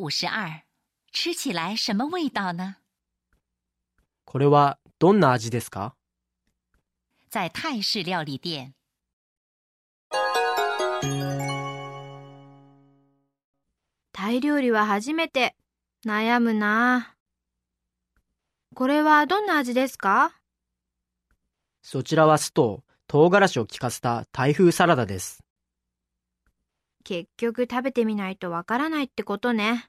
五十二，吃起来什么味道呢？これはどんな味ですか？在泰式料理店，タイ料理は初めて。悩むな。これはどんな味ですか？そちらは酢と唐辛子を効かせたタイ風サラダです。結局食べてみないとわからないってことね。